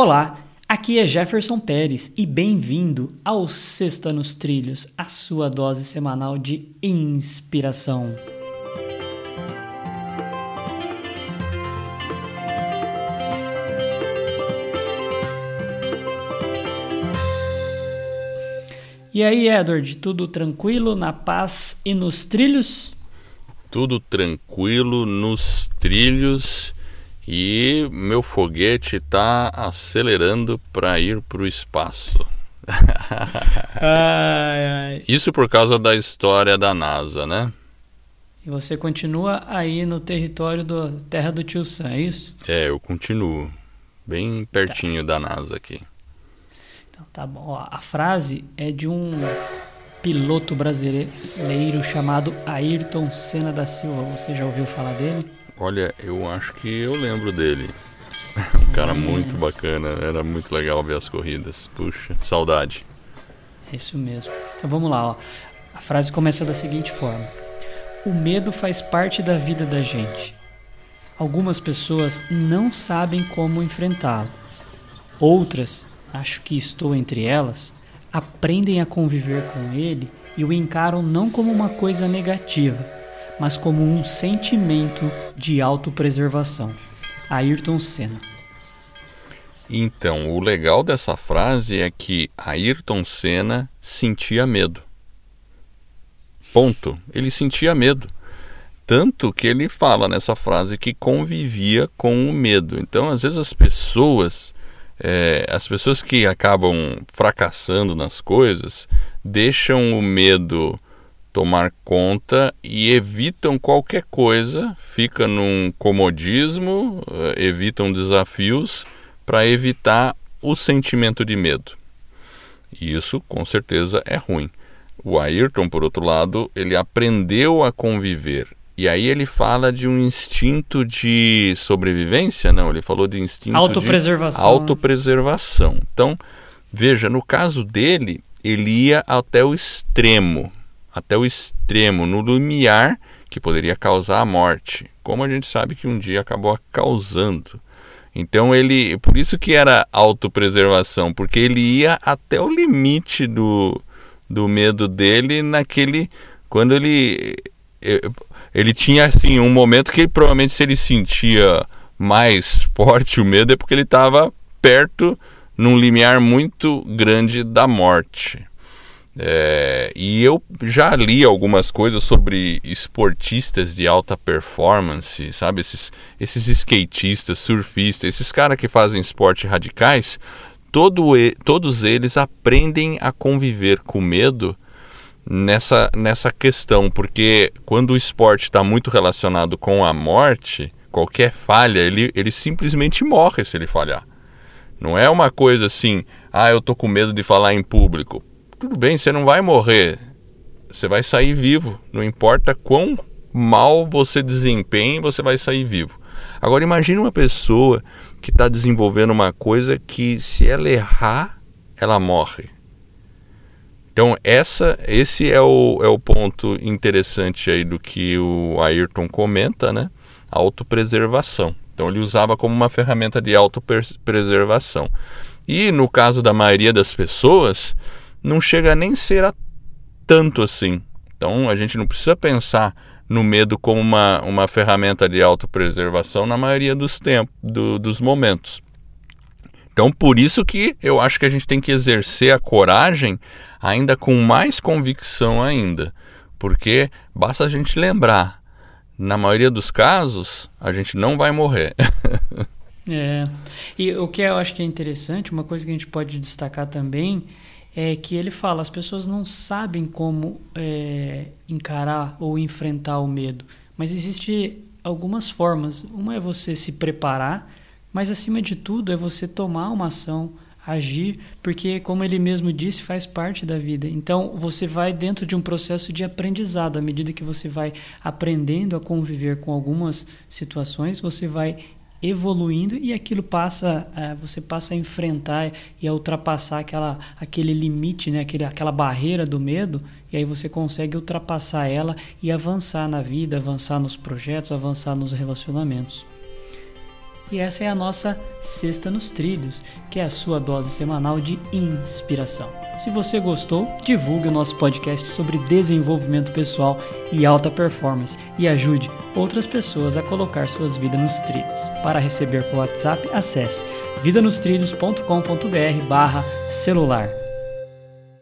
Olá, aqui é Jefferson Pérez e bem-vindo ao Sexta nos Trilhos, a sua dose semanal de inspiração. E aí, Edward, tudo tranquilo, na paz e nos trilhos? Tudo tranquilo nos trilhos e meu foguete está acelerando para ir para o espaço. ai, ai. Isso por causa da história da NASA, né? E você continua aí no território da Terra do Tio Sam, é isso? É, eu continuo. Bem pertinho tá. da NASA aqui. Então tá bom. Ó, a frase é de um piloto brasileiro chamado Ayrton Senna da Silva. Você já ouviu falar dele? Olha, eu acho que eu lembro dele. Um cara muito bacana, era muito legal ver as corridas. Puxa, saudade. É isso mesmo. Então vamos lá, ó. A frase começa da seguinte forma: O medo faz parte da vida da gente. Algumas pessoas não sabem como enfrentá-lo. Outras, acho que estou entre elas, aprendem a conviver com ele e o encaram não como uma coisa negativa, mas como um sentimento de autopreservação. Ayrton Senna. Então, o legal dessa frase é que Ayrton Senna sentia medo. Ponto. Ele sentia medo. Tanto que ele fala nessa frase que convivia com o medo. Então, às vezes, as pessoas, é, as pessoas que acabam fracassando nas coisas, deixam o medo tomar conta e evitam qualquer coisa, fica num comodismo, eh, evitam desafios para evitar o sentimento de medo. E isso com certeza é ruim. O Ayrton, por outro lado, ele aprendeu a conviver. E aí ele fala de um instinto de sobrevivência? Não, ele falou de instinto autopreservação. de autopreservação. Então, veja, no caso dele, ele ia até o extremo até o extremo, no limiar que poderia causar a morte, como a gente sabe que um dia acabou causando. Então ele, por isso que era autopreservação, porque ele ia até o limite do, do medo dele naquele quando ele ele tinha assim um momento que provavelmente se ele sentia mais forte o medo é porque ele estava perto num limiar muito grande da morte. É, e eu já li algumas coisas sobre esportistas de alta performance, sabe? Esses, esses skatistas, surfistas, esses caras que fazem esporte radicais, todo, todos eles aprendem a conviver com medo nessa, nessa questão, porque quando o esporte está muito relacionado com a morte, qualquer falha, ele, ele simplesmente morre se ele falhar. Não é uma coisa assim, ah, eu tô com medo de falar em público tudo bem, você não vai morrer. Você vai sair vivo. Não importa quão mal você desempenhe, você vai sair vivo. Agora imagine uma pessoa que está desenvolvendo uma coisa que se ela errar, ela morre. Então essa, esse é o, é o ponto interessante aí do que o Ayrton comenta, né? Autopreservação. Então ele usava como uma ferramenta de autopreservação. E no caso da maioria das pessoas, não chega nem ser a tanto assim. Então a gente não precisa pensar no medo como uma, uma ferramenta de autopreservação na maioria dos tempos, do, dos momentos. Então por isso que eu acho que a gente tem que exercer a coragem ainda com mais convicção ainda. Porque basta a gente lembrar, na maioria dos casos, a gente não vai morrer. é. E o que eu acho que é interessante, uma coisa que a gente pode destacar também é que ele fala: as pessoas não sabem como é, encarar ou enfrentar o medo, mas existe algumas formas. Uma é você se preparar, mas acima de tudo é você tomar uma ação, agir, porque como ele mesmo disse, faz parte da vida. Então você vai dentro de um processo de aprendizado. À medida que você vai aprendendo a conviver com algumas situações, você vai evoluindo e aquilo passa, é, você passa a enfrentar e a ultrapassar aquela, aquele limite, né? aquele, aquela barreira do medo, e aí você consegue ultrapassar ela e avançar na vida, avançar nos projetos, avançar nos relacionamentos. E essa é a nossa Sexta nos Trilhos, que é a sua dose semanal de inspiração. Se você gostou, divulgue o nosso podcast sobre desenvolvimento pessoal e alta performance e ajude outras pessoas a colocar suas vidas nos trilhos. Para receber por WhatsApp, acesse vidanostrilhos.com.br barra celular.